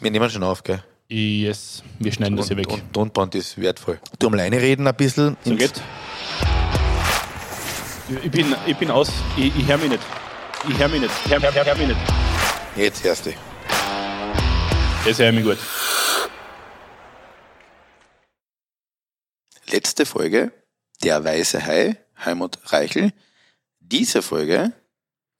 Wir nehmen schon auf, gell? Yes, wir schneiden das hier weg. Und Tonband ist wertvoll. Du am Leine reden ein bisschen. So geht. Ich bin, ich bin aus, ich, ich höre mich nicht. Ich höre mich nicht. Ich hör, hör, hör, hör mich nicht. Jetzt hörst du. Das höre ich mich gut. Letzte Folge, der weiße Hai, Helmut Reichel. Diese Folge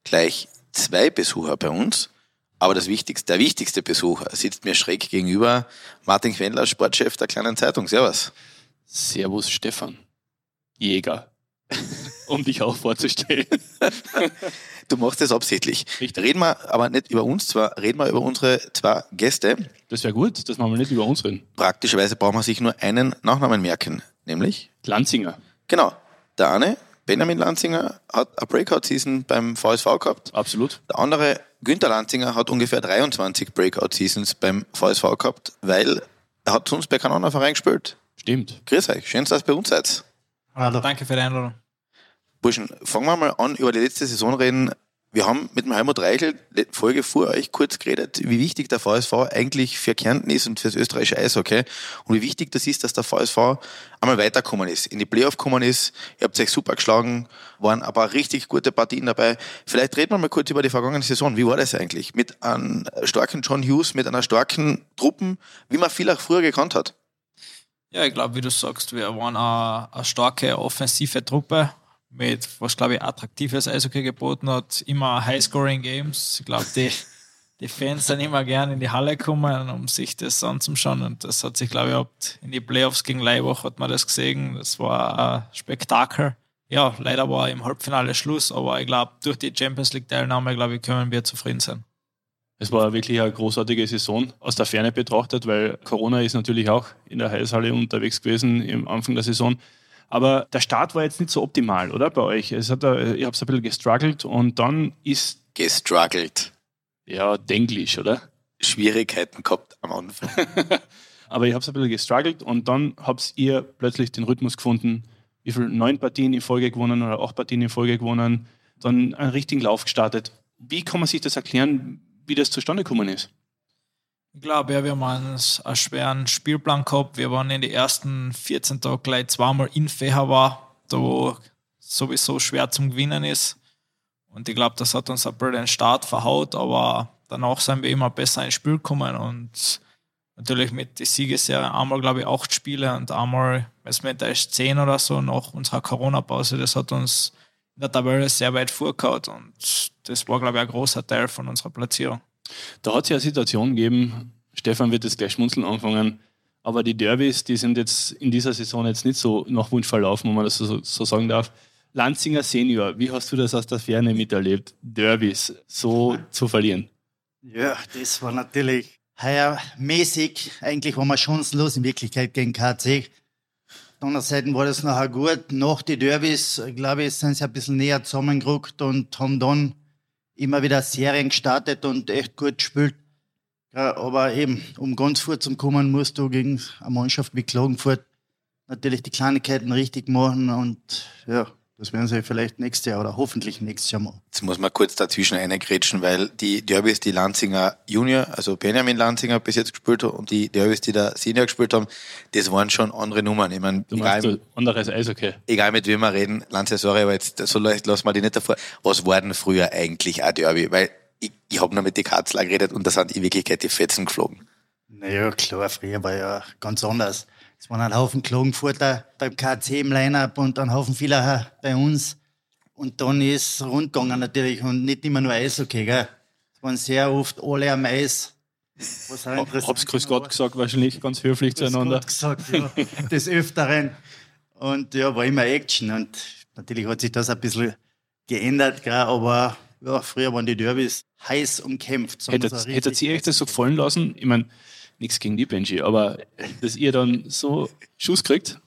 gleich zwei Besucher bei uns. Aber das wichtigste, der wichtigste Besucher sitzt mir schräg gegenüber. Martin Quendler, Sportchef der kleinen Zeitung. Servus. Servus, Stefan. Jäger. um dich auch vorzustellen. Du machst das absichtlich. Richtig. Reden wir aber nicht über uns, zwar reden wir über unsere zwei Gäste. Das wäre gut, dass wir nicht über uns reden. Praktischerweise braucht man sich nur einen Nachnamen merken, nämlich, Lanzinger. genau, der eine, Benjamin Lanzinger, hat eine Breakout-Season beim VSV gehabt. Absolut. Der andere, Günther Lanzinger, hat ungefähr 23 Breakout-Seasons beim VSV gehabt, weil er hat sonst bei keinem anderen Verein gespielt. Stimmt. Grüß euch, schön, dass ihr bei uns seid. Hallo. Danke für die Einladung. Burschen, fangen wir mal an, über die letzte Saison reden. Wir haben mit dem Helmut Reichel Folge vor euch kurz geredet, wie wichtig der VSV eigentlich für Kärnten ist und für das österreichische Eishockey und wie wichtig das ist, dass der VSV einmal weitergekommen ist, in die Playoff gekommen ist. Ihr habt euch super geschlagen, waren paar richtig gute Partien dabei. Vielleicht reden wir mal kurz über die vergangene Saison. Wie war das eigentlich? Mit einem starken John Hughes, mit einer starken Truppen, wie man viel auch früher gekannt hat. Ja, ich glaube, wie du sagst, wir waren eine, eine starke offensive Truppe mit, was glaube ich, attraktives Eishockey geboten hat, immer High-Scoring-Games. Ich glaube, die, die Fans sind immer gern in die Halle gekommen, um sich das anzuschauen. Und das hat sich, glaube ich, in die Playoffs gegen Leibach hat man das gesehen. Das war ein Spektakel. Ja, leider war im Halbfinale Schluss, aber ich glaube, durch die Champions League-Teilnahme, glaube ich, können wir zufrieden sein. Es war wirklich eine großartige Saison aus der Ferne betrachtet, weil Corona ist natürlich auch in der Eishalle unterwegs gewesen im Anfang der Saison. Aber der Start war jetzt nicht so optimal, oder bei euch? Es hat, äh, ihr habt ein bisschen gestruggelt und dann ist, Gestruggelt. ja, Denglisch, oder? Schwierigkeiten gehabt am Anfang. Aber ihr habt ein bisschen gestruggelt und dann habt ihr plötzlich den Rhythmus gefunden. Wie viel? Neun Partien in Folge gewonnen oder acht Partien in Folge gewonnen. Dann einen richtigen Lauf gestartet. Wie kann man sich das erklären, wie das zustande gekommen ist? Ich glaube, ja, wir haben einen, schweren Spielplan gehabt. Wir waren in den ersten 14 Tagen gleich zweimal in Fehawa, da wo sowieso schwer zum Gewinnen ist. Und ich glaube, das hat uns ein bisschen den Start verhaut, aber danach sind wir immer besser ins Spiel gekommen und natürlich mit der Siegesserie einmal, glaube ich, acht Spiele und einmal, weiß nicht, da ist zehn oder so nach unserer Corona-Pause. Das hat uns in der Tabelle sehr weit vorgehauen und das war, glaube ich, ein großer Teil von unserer Platzierung. Da hat es ja eine Situation gegeben, Stefan wird jetzt gleich schmunzeln anfangen, aber die Derbys, die sind jetzt in dieser Saison jetzt nicht so nach Wunsch verlaufen, wenn man das so, so sagen darf. Lanzinger Senior, wie hast du das aus der Ferne miterlebt, Derbys so zu verlieren? Ja, das war natürlich heuer mäßig. Eigentlich waren wir chancenlos in Wirklichkeit gegen KC. Andererseits war das nachher gut. Nach den Derbys, glaube ich, sind sie ein bisschen näher zusammengerückt und haben dann immer wieder Serien gestartet und echt gut gespielt. Aber eben, um ganz vor zu kommen, musst du gegen eine Mannschaft wie Klagenfurt natürlich die Kleinigkeiten richtig machen und ja, das werden sie vielleicht nächstes Jahr oder hoffentlich nächstes Jahr machen. Jetzt muss man kurz dazwischen reingrätschen, weil die Derbys, die Lanzinger Junior, also Benjamin Lanzinger bis jetzt gespielt hat und die Derbys, die der Senior gespielt haben, das waren schon andere Nummern. Ich meine, Du egal, du anderes Eishockey? egal mit wem wir reden, Lanzinger, sorry, aber jetzt so leicht lassen wir die nicht davor. Was war denn früher eigentlich ein Derby? Weil ich, ich habe noch mit die Katzler geredet und da sind in Wirklichkeit die Fetzen geflogen. Naja, klar, früher war ja ganz anders. Es waren ein Haufen Klagenfurter beim KC im Line-Up und ein Haufen vieler bei uns. Und dann ist rund gegangen natürlich und nicht immer nur Eishockey, gell. Es waren sehr oft alle am Eis. Was auch interessant Hab's grüß war. Gott gesagt, wahrscheinlich ganz höflich Grüß zueinander. Gott gesagt, ja, des Öfteren. Und ja, war immer Action. Und natürlich hat sich das ein bisschen geändert, gell, aber ja, früher waren die Derbys heiß umkämpft. Hättet, hättet ihr euch das so gefallen lassen? Ich meine, nichts gegen die Benji, aber dass ihr dann so Schuss kriegt,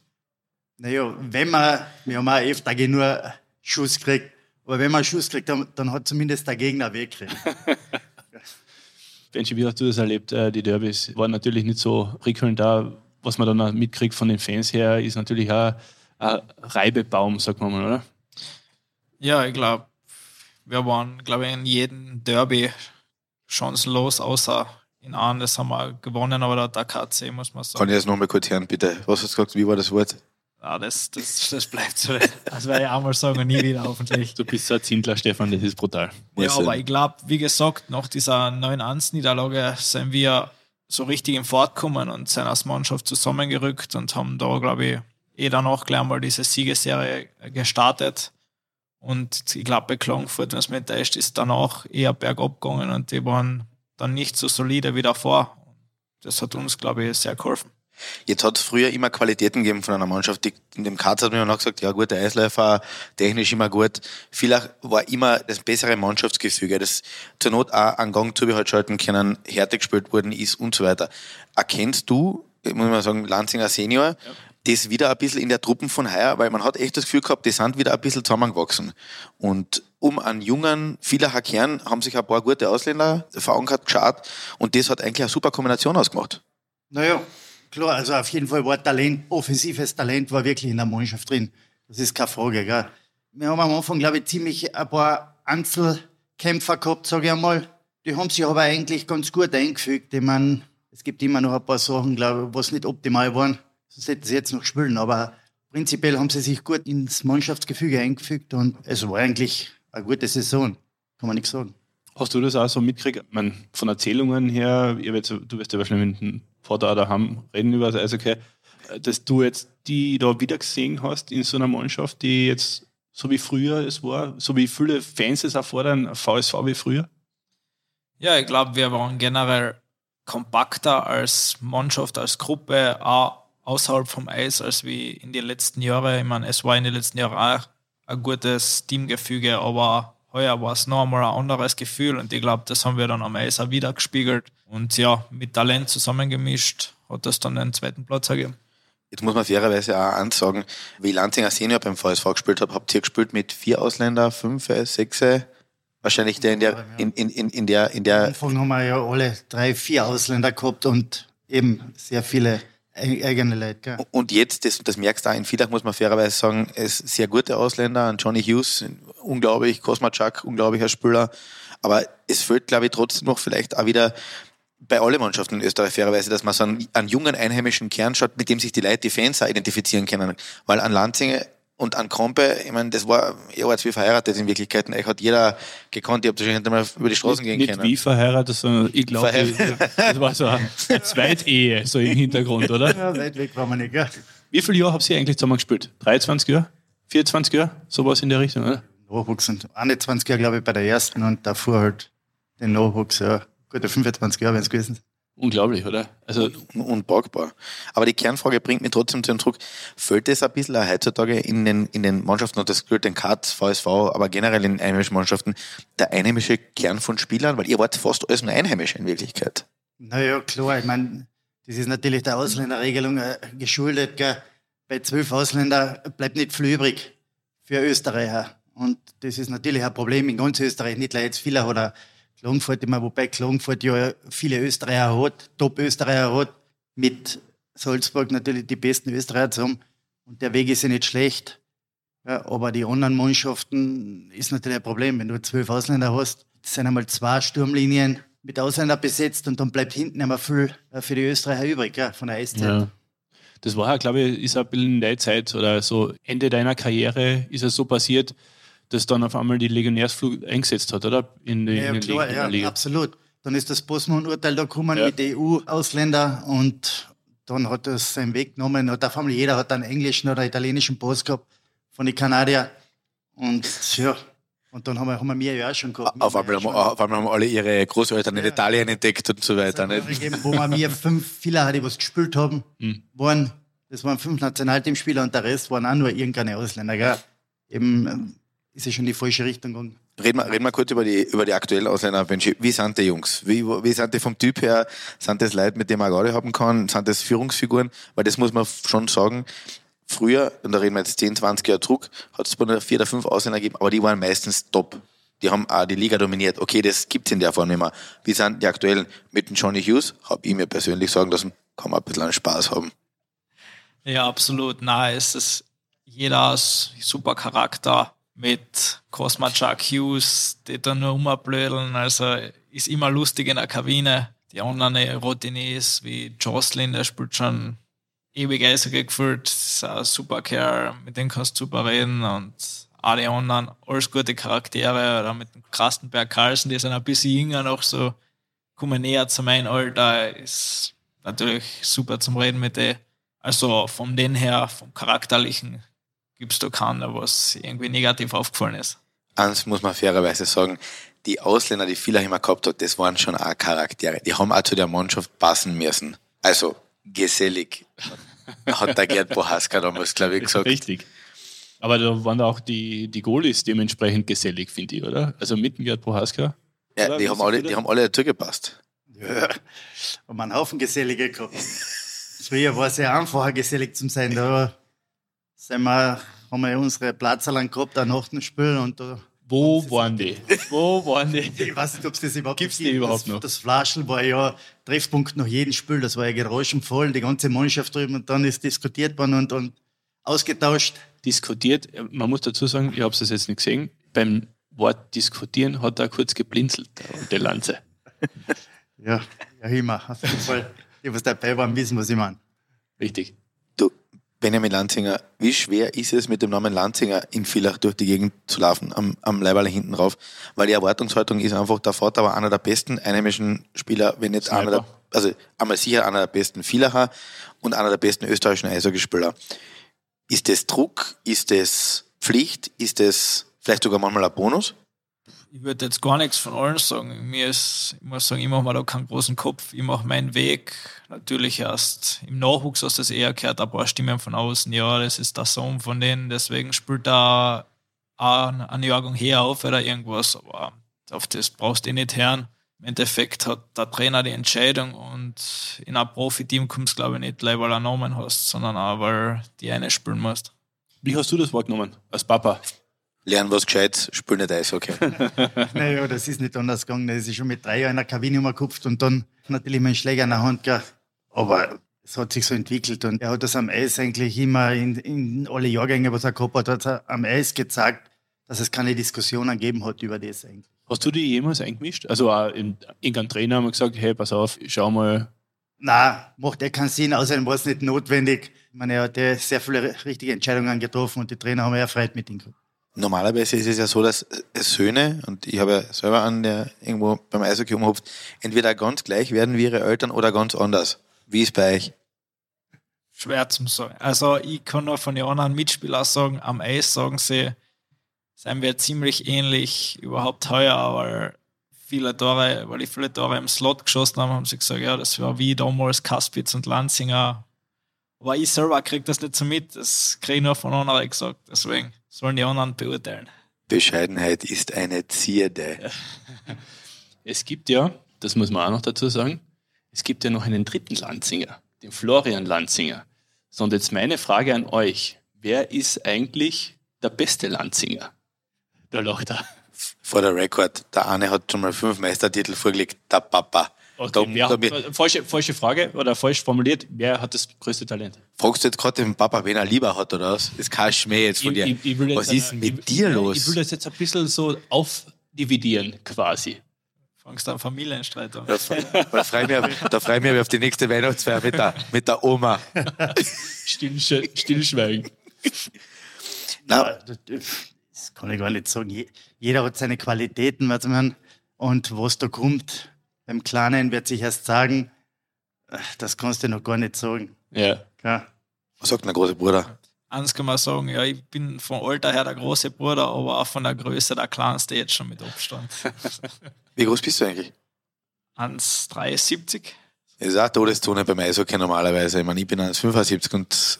Naja, wenn man, wir haben auch öfter genug Schuss gekriegt, aber wenn man Schuss kriegt, dann, dann hat zumindest der Gegner weggekriegt. Benji, wie hast du das erlebt? Äh, Die Derbys waren natürlich nicht so prickelnd da. Was man dann auch mitkriegt von den Fans her, ist natürlich auch ein Reibebaum, sagt man mal, oder? Ja, ich glaube, wir waren, glaube ich, in jedem Derby chancenlos, außer in an, das haben wir gewonnen, aber da hat der KC, muss man sagen. Kann ich das nochmal kurz hören, bitte? Was hast du gesagt? Wie war das Wort? Ja, das, das, das bleibt so. Das werde ich auch mal sagen und nie wieder hoffentlich. Du bist so ein Zindler, Stefan, das ist brutal. Ja, aber ich glaube, wie gesagt, nach dieser 9-1-Niederlage sind wir so richtig in Fahrt gekommen und sind als Mannschaft zusammengerückt und haben da, glaube ich, eh danach gleich mal diese Siegesserie gestartet. Und ich glaube, bei Klagenfurt, wenn es mir enttäuscht, ist danach eher bergab gegangen und die waren dann nicht so solide wie davor. Das hat uns, glaube ich, sehr geholfen. Jetzt hat es früher immer Qualitäten gegeben von einer Mannschaft. Die, in dem Karz hat man noch gesagt, ja gut, der Eisläufer, technisch immer gut. Vielleicht war immer das bessere Mannschaftsgefüge, das zur Not auch einen Gang zubehalten können, Härte gespielt worden ist und so weiter. Erkennst du, muss man sagen, Lanzinger Senior, ja. Das wieder ein bisschen in der Truppen von heuer, weil man hat echt das Gefühl gehabt, die sind wieder ein bisschen zusammengewachsen. Und um einen jungen, vieler Kern haben sich ein paar gute Ausländer verankert, geschaut und das hat eigentlich eine super Kombination ausgemacht. Naja, Klar, also auf jeden Fall war Talent, offensives Talent war wirklich in der Mannschaft drin. Das ist keine Frage. Gell? Wir haben am Anfang, glaube ich, ziemlich ein paar Einzelkämpfer gehabt, sage ich einmal. Die haben sich aber eigentlich ganz gut eingefügt. Ich meine, es gibt immer noch ein paar Sachen, glaube ich, was nicht optimal waren. Sonst hätten sie jetzt noch spielen. Aber prinzipiell haben sie sich gut ins Mannschaftsgefüge eingefügt und es war eigentlich eine gute Saison. Kann man nichts sagen. Hast du das auch so mitgekriegt? Ich meine, von Erzählungen her, du wirst ja wahrscheinlich mit dem Vater daheim reden über das Eishockey, dass du jetzt die da wieder gesehen hast in so einer Mannschaft, die jetzt so wie früher es war, so wie viele Fans es erfordern, VSV wie früher? Ja, ich glaube, wir waren generell kompakter als Mannschaft, als Gruppe, auch außerhalb vom Eis, als wie in den letzten Jahren. Ich meine, es war in den letzten Jahren auch ein gutes Teamgefüge, aber heuer war es noch einmal ein anderes Gefühl und ich glaube, das haben wir dann am Eis auch wieder gespiegelt. Und ja, mit Talent zusammengemischt hat das dann den zweiten Platz ergeben. Jetzt muss man fairerweise auch ansagen, wie Lanzinger Senior beim VSV gespielt hat, habt ihr gespielt mit vier Ausländer, fünf, sechs, wahrscheinlich der in der, in, in, in, in der, in der. Am Anfang haben wir ja alle drei, vier Ausländer gehabt und eben sehr viele eigene Leute. Gell? Und jetzt, das, das merkst du auch in Villach, muss man fairerweise sagen, es sehr gute Ausländer, Johnny Hughes, unglaublich, Kosmachak, unglaublicher Spieler. Aber es fehlt, glaube ich, trotzdem noch vielleicht auch wieder bei allen Mannschaften in Österreich fairerweise, dass man so einen, einen jungen einheimischen Kern schaut, mit dem sich die Leute, die Fans auch identifizieren können. Weil an Lanzinge und an Krompe, ich meine, das war, ihr wart wie verheiratet in Wirklichkeit. Euch hat jeder gekannt, ihr habt wahrscheinlich nicht mal über die Straßen gehen nicht können. Nicht wie verheiratet, sondern ich glaube, das war so eine Zweitehe, so im Hintergrund, oder? Ja, weit weg war man nicht, gell? Wie viele Jahre habt ihr eigentlich zusammen gespielt? 23 Jahre? 24 Jahre? Sowas in der Richtung, oder? Nachwuchs und 21 Jahre, glaube ich, bei der ersten und davor halt den Nachwuchs, ja. Gute 25 Jahre wären es gewesen. Unglaublich, oder? Also unpackbar. Aber die Kernfrage bringt mich trotzdem zu dem Druck. Fällt es ein bisschen auch heutzutage in den, in den Mannschaften, und das gilt den Katz, VSV, aber generell in einheimischen Mannschaften, der einheimische Kern von Spielern? Weil ihr wart fast alles nur Einheimische in Wirklichkeit. Naja, klar. Ich meine, das ist natürlich der Ausländerregelung äh, geschuldet. Gell? Bei zwölf Ausländern bleibt nicht viel übrig für Österreicher. Und das ist natürlich ein Problem in ganz Österreich, nicht jetzt viele oder Klagenfurt immer, wobei Klagenfurt ja viele Österreicher hat, Top-Österreicher hat, mit Salzburg natürlich die besten Österreicher zu haben. Und der Weg ist ja nicht schlecht. Ja, aber die anderen Mannschaften ist natürlich ein Problem. Wenn du zwölf Ausländer hast, sind einmal zwei Sturmlinien mit Ausländern besetzt und dann bleibt hinten immer viel äh, für die Österreicher übrig, ja, von der Eiszeit. Ja. Das war ja, glaube ich, ist ein bisschen in der Zeit oder so Ende deiner Karriere ist es so passiert, das dann auf einmal die Legionärsflug eingesetzt hat, oder? In, die, ja, in klar, ja, Liga. absolut. Dann ist das Bosman-Urteil da gekommen ja. mit EU-Ausländer und dann hat das seinen Weg genommen. Und auf einmal jeder hat einen englischen oder italienischen Pass gehabt von den Kanadiern. Und ja, und dann haben wir, haben wir ja auch schon gehabt. Auf einmal, haben, auf einmal haben alle ihre Großeltern in Italien entdeckt und so weiter. Nicht? Gegeben, wo wir mir fünf Spieler die was gespielt haben, hm. waren, das waren fünf Nationalteamspieler und der Rest waren auch nur irgendeine Ausländer. Gell? Eben, ist ja schon in die falsche Richtung gegangen. Reden wir, reden wir kurz über die, über die aktuellen Ausländer. Wie sind die Jungs? Wie, wie sind die vom Typ her? Sind das Leute, mit denen man gerade haben kann? Sind das Führungsfiguren? Weil das muss man schon sagen. Früher, und da reden wir jetzt 10, 20 Jahre zurück, hat es bei vier oder fünf Ausländer gegeben, aber die waren meistens top. Die haben auch die Liga dominiert. Okay, das gibt's in der Form nicht mehr. Wie sind die aktuellen? Mit dem Johnny Hughes, habe ich mir persönlich sagen lassen, kann man ein bisschen Spaß haben. Ja, absolut. Na, es ist jeder super Charakter mit Cosma Chuck Hughes, die da nur umblödeln. Also ist immer lustig in der Kabine. die anderen Routiniers wie Jocelyn, der spielt schon ewig Eishockey gefühlt, ist ein super Kerl, mit dem kannst du super reden und die anderen, alles gute Charaktere, oder mit dem Krastenberg Carlsen, die sind ein bisschen jünger noch so, kommen näher zu meinem Alter, ist natürlich super zum Reden mit denen. Also von den her, vom Charakterlichen, gibt es da keinen, was irgendwie negativ aufgefallen ist. Eins muss man fairerweise sagen, die Ausländer, die viele immer gehabt hat, das waren schon auch Charaktere. Die haben auch zu der Mannschaft passen müssen. Also gesellig, hat der Gerd Bohaska damals, glaube ich, gesagt. Richtig. Aber da waren auch die, die Goalies dementsprechend gesellig, finde ich, oder? Also mit dem Gerd Bohaska. Ja, die haben, alle, die haben alle dazu gepasst. Ja, haben einen Haufen Gesellige gehabt. Früher war es sehr einfacher, gesellig zu sein. Da sind wir, haben wir unsere Platzerlang gehabt, ein Nachtenspiel und da Wo waren die? Wo waren die? Ich weiß nicht, ob es das überhaupt Gibt's die gibt. überhaupt das, noch? Das Flaschel war ja Treffpunkt nach jedem Spiel. Das war ja geräuschenvoll, die ganze Mannschaft drüben und dann ist diskutiert worden und, und ausgetauscht. Diskutiert, man muss dazu sagen, ich habe es jetzt nicht gesehen, beim Wort diskutieren hat er kurz geblinzelt, der Lanze. Ja, ja immer. Auf jeden Fall. Die, was dabei waren, wissen, was ich meine. Richtig. Benjamin Lanzinger, wie schwer ist es mit dem Namen Lanzinger in Villach durch die Gegend zu laufen, am, am Leiberle hinten rauf? Weil die Erwartungshaltung ist einfach, der Vater war einer der besten einheimischen Spieler, wenn nicht einer der, also einmal sicher einer der besten Villacher und einer der besten österreichischen Eishockeyspieler. Ist das Druck? Ist das Pflicht? Ist das vielleicht sogar manchmal ein Bonus? Ich würde jetzt gar nichts von allen sagen. Mir ist, ich muss sagen, ich mache mir da keinen großen Kopf. Ich mache meinen Weg. Natürlich erst im Nachwuchs hast du das eher gehört, ein paar Stimmen von außen. Ja, das ist der Sohn von denen, deswegen spielt da eine Jahrgang her auf oder irgendwas. Aber auf das brauchst du eh nicht hören. Im Endeffekt hat der Trainer die Entscheidung und in ein Profiteam kommst du, glaube ich, nicht gleich, weil du einen Namen hast, sondern auch, weil die eine spielen musst. Wie hast du das wahrgenommen als Papa? Lernen was Gescheites, spiel nicht Eishockey. Naja, das ist nicht anders gegangen. Das ist schon mit drei Jahren in der Kabine umgekupft und dann natürlich mein Schläger in der Hand gehabt. Aber es hat sich so entwickelt und er hat das am Eis eigentlich immer in, in alle Jahrgänge, was er gehabt hat, hat er am Eis gezeigt, dass es keine Diskussionen gegeben hat über das eigentlich. Hast du die jemals eingemischt? Also auch in, irgendein Trainer haben wir gesagt, hey, pass auf, schau mal. Na, macht eh keinen Sinn, außerdem war es nicht notwendig. Ich meine, er hat sehr viele richtige Entscheidungen getroffen und die Trainer haben ja erfreut mit ihm gehabt. Normalerweise ist es ja so, dass Söhne, und ich habe ja selber einen, der irgendwo beim Eishockey umhupft, entweder ganz gleich werden wie ihre Eltern oder ganz anders. Wie ist bei euch? Schwer zum sagen. Also ich kann nur von den anderen Mitspielern sagen, am Eis sagen sie, sind wir ziemlich ähnlich, überhaupt heuer, weil viele Tore, weil die viele Tore im Slot geschossen haben, haben sie gesagt, ja, das war wie damals Kaspitz und Lanzinger. Aber ich selber kriege das nicht so mit, das kriege ich nur von anderen gesagt. Deswegen sollen die anderen beurteilen. Bescheidenheit ist eine Zierde. Es gibt ja, das muss man auch noch dazu sagen, es gibt ja noch einen dritten Lanzinger, den Florian Lanzinger. So, und jetzt meine Frage an euch. Wer ist eigentlich der beste Lanzinger? Da lacht er. Vor der Rekord. Der eine hat schon mal fünf Meistertitel vorgelegt, der Papa. Okay, Da- wer, da bi- falsche, falsche Frage oder falsch formuliert. Wer hat das größte Talent? Fragst du jetzt gerade den Papa, wen er lieber hat oder was? Das ist kein Schmäh jetzt von dir. will jetzt was ist eine- mit ich, dir ich, los? Ich will das jetzt ein bisschen so aufdividieren, quasi. Fangst du einen Familienstreit an. Da, fre- da freue ich mich, da freu ich mich auf die nächste Weihnachtsfeier mit der, mit der Oma. Still, stillschweigen. Na, das, kann ich gar nicht sagen. Je- Jeder hat seine Qualitäten, was man, und was da kommt, beim Kleinen wird sich erst sagen, das kannst du noch gar nicht sagen. Ja. Ja. was sagt mein großer Bruder? Eins kann man sagen, ja, ich bin vom Alter her der große Bruder, aber auch von der Größe der kleinste jetzt schon mit Abstand. Wie groß bist du eigentlich? 1,73. Das ist auch Todeszone beim Eishockey normalerweise. Ich meine, ich bin 1,75 und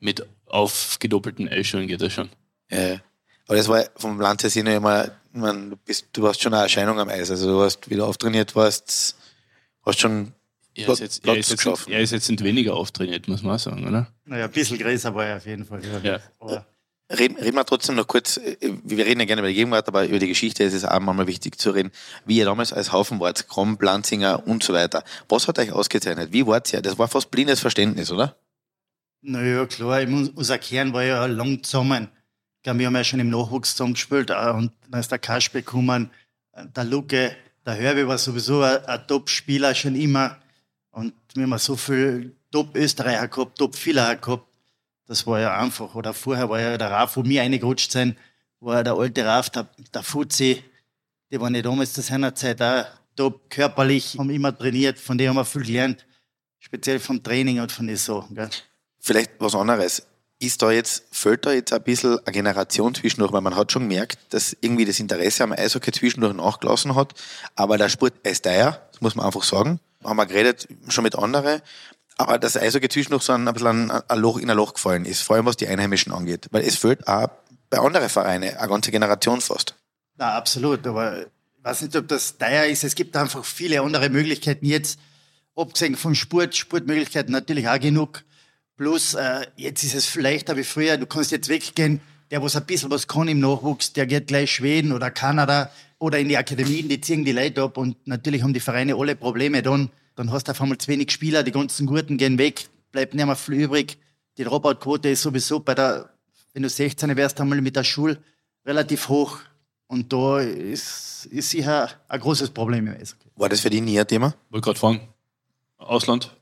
Mit aufgedoppelten Eischuhen geht das schon. äh, aber das war vom Land her ja immer, ich meine, du bist, du hast schon eine Erscheinung am Eis. Also du hast wieder auftrainiert warst, hast schon Er ist, jetzt, er, ist jetzt, er ist jetzt nicht weniger auftrainiert, muss man auch sagen, oder? Naja, ein bisschen größer war er auf jeden Fall. Ja. Aber Reden, reden wir trotzdem noch kurz, äh, wir reden ja gerne über die Gegenwart, aber über die Geschichte ist es auch manchmal wichtig zu reden, wie ihr damals als Haufen wart, Krom, Planzinger und so weiter. Was hat euch ausgezeichnet? Wie wart ihr? Das war fast blindes Verständnis, oder? Naja, klar, ich muss- unser Kern war ja lang zusammen. Ich glaub, Wir haben ja schon im Nachwuchs zusammen gespielt äh, und dann ist der Kasper gekommen, äh, der Luke, der Hörbe war sowieso ein, ein Top-Spieler schon immer. Und wenn man so viel Top-Österreicher gehabt, Top-Filler gehabt, das war ja einfach. Oder vorher war ja der Raf, wo mir reingerutscht sein, war der alte Raf, der, der Fuzzi, die waren ja damals zu seiner Zeit auch top körperlich, haben immer trainiert, von denen haben wir viel gelernt. Speziell vom Training und von den Sachen. Gell? Vielleicht was anderes. Ist da jetzt, fällt da jetzt ein bisschen eine Generation zwischendurch, weil man hat schon gemerkt, dass irgendwie das Interesse am Eishockey zwischendurch nachgelassen hat. Aber der Sport ist teuer, das muss man einfach sagen. Haben wir geredet, schon mit anderen. Aber das Eishockey zwischendurch so ein, ein bisschen ein Loch in ein Loch gefallen ist, vor allem was die Einheimischen angeht. Weil es fällt auch bei anderen Vereinen eine ganze Generation fast. Na, absolut. Aber ich weiß nicht, ob das teuer ist. Es gibt einfach viele andere Möglichkeiten jetzt. Abgesehen vom Sport, Sportmöglichkeiten natürlich auch genug. Plus, äh, jetzt ist es vielleicht wie früher. Du kannst jetzt weggehen. Der, was ein bisschen was kann im Nachwuchs, der geht gleich Schweden oder Kanada oder in die Akademien, die ziehen die Leute ab. Und natürlich haben die Vereine alle Probleme dann. Dann hast du auf einmal zu wenig Spieler, die ganzen Guten gehen weg, bleibt nicht mehr viel übrig. Die Dropout-Quote ist sowieso bei der, wenn du 16 wärst, einmal mit der Schule relativ hoch. Und da ist, ist sicher ein großes Problem im Eishockey. War das für dich nie ein Thema? Wollte gerade fragen. Ausland?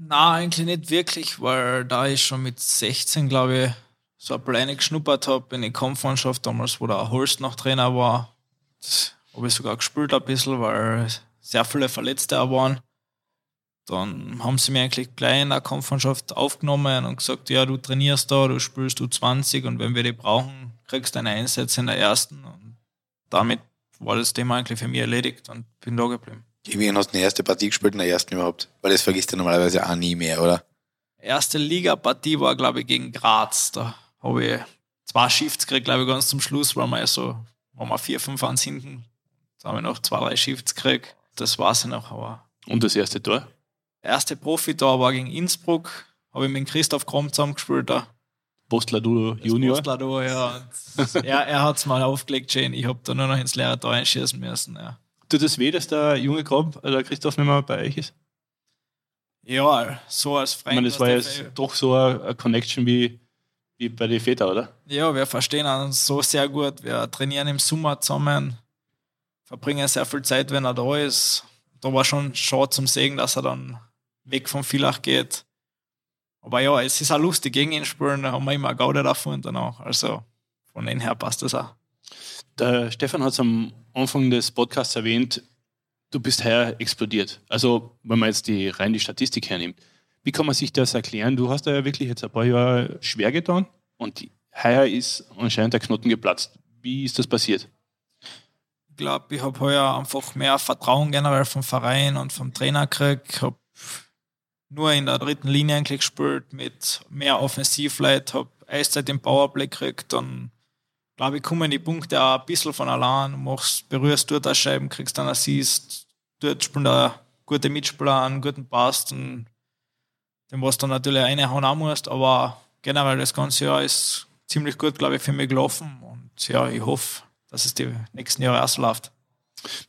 Na, eigentlich nicht wirklich, weil da ich schon mit 16, glaube ich, so eine Pläne geschnuppert habe in die Kampfmannschaft, damals, wo der Holst noch Trainer war. Habe ich sogar gespielt ein bisschen, weil sehr viele Verletzte auch waren. Dann haben sie mir eigentlich gleich in der Kampfmannschaft aufgenommen und gesagt, ja, du trainierst da, du spielst du 20 und wenn wir die brauchen, kriegst du deine Einsätze in der ersten. Und damit war das Thema eigentlich für mich erledigt und bin da geblieben. Wie hast du die erste Partie gespielt in der ersten überhaupt? Weil das vergisst du normalerweise auch nie mehr, oder? Erste Liga-Partie war, glaube ich, gegen Graz. Da habe ich zwei Shifts gekriegt, glaube ich, ganz zum Schluss, weil wir so, waren wir vier, fünf ans hinten. Da habe ich noch zwei, drei Shifts gekriegt. Das war es noch, aber. Und das erste Tor? Erste Profi-Tor war gegen Innsbruck. Habe ich mit Christoph Krom zusammengespielt. Da. Postladuro Junior. Postladuro, ja. er er hat es mal aufgelegt, Jane. Ich habe da nur noch ins leere Tor einschießen müssen. Ja. Tut es weh, dass der junge Krob, der Christoph, nicht mehr bei euch ist? Ja, so als Freund. Ich meine, das war jetzt doch so eine Connection wie, wie bei den Vätern, oder? Ja, wir verstehen uns so sehr gut. Wir trainieren im Sommer zusammen, verbringen sehr viel Zeit, wenn er da ist. Da war schon schade zum Segen, dass er dann weg vom Villach geht. Aber ja, es ist auch lustig, gegen ihn spielen, da haben wir immer Gaude davon danach. Also von dem her passt das auch. Der Stefan hat es am Anfang des Podcasts erwähnt, du bist heuer explodiert. Also, wenn man jetzt die rein die Statistik hernimmt. Wie kann man sich das erklären? Du hast da ja wirklich jetzt ein paar Jahre schwer getan und heuer ist anscheinend der Knoten geplatzt. Wie ist das passiert? Ich glaube, ich habe heuer einfach mehr Vertrauen generell vom Verein und vom Trainer gekriegt. Ich habe nur in der dritten Linie eigentlich gespielt mit mehr Offensivleit, habe Eiszeit im Powerplay gekriegt. Dann glaube ich, kommen die Punkte auch ein bisschen von allein. Machst, berührst dort das Scheiben, kriegst dann Assist, dort spielen da gute Mitspieler einen guten Pass, und den was dann natürlich reinhauen auch musst. Aber generell das ganze Jahr ist ziemlich gut, glaube ich, für mich gelaufen. Und ja, ich hoffe, dass es die nächsten Jahre auch so läuft.